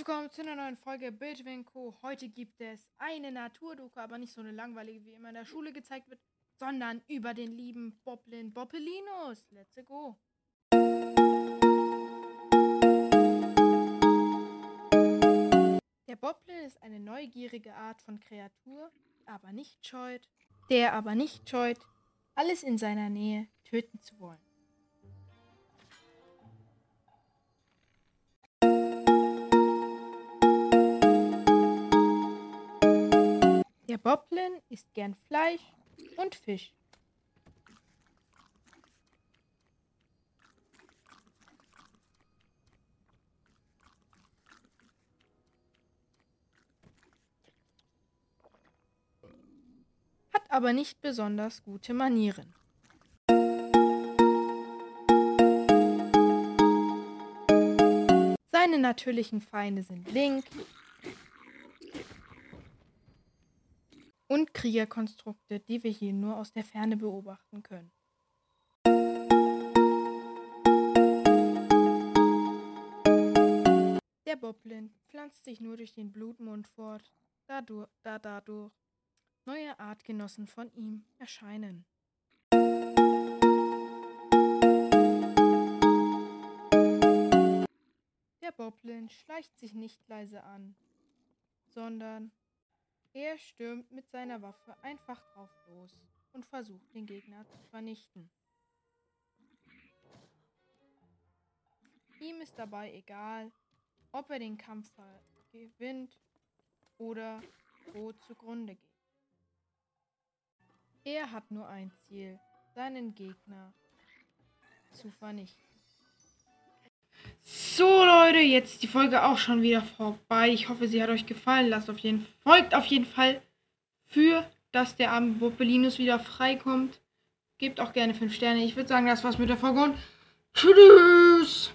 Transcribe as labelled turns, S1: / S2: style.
S1: willkommen zu einer neuen Folge Bildwin Co. Heute gibt es eine Naturdoku, aber nicht so eine langweilige, wie immer in der Schule gezeigt wird, sondern über den lieben Boblin Boppelinus. Let's go! Der Boblin ist eine neugierige Art von Kreatur, aber nicht scheut, der aber nicht scheut, alles in seiner Nähe töten zu wollen. Boblin isst gern Fleisch und Fisch. Hat aber nicht besonders gute Manieren. Seine natürlichen Feinde sind Link, und Kriegerkonstrukte, die wir hier nur aus der Ferne beobachten können. Der Boblin pflanzt sich nur durch den Blutmond fort, da dadurch neue Artgenossen von ihm erscheinen. Der Boblin schleicht sich nicht leise an, sondern er stürmt mit seiner Waffe einfach drauf los und versucht den Gegner zu vernichten. Ihm ist dabei egal, ob er den Kampf gewinnt oder wo zugrunde geht. Er hat nur ein Ziel, seinen Gegner zu vernichten. So Leute, jetzt ist die Folge auch schon wieder vorbei. Ich hoffe, sie hat euch gefallen. Lasst auf jeden folgt auf jeden Fall für, dass der arme Bopelinus wieder freikommt. Gebt auch gerne 5 Sterne. Ich würde sagen, das war's mit der Folge und tschüss.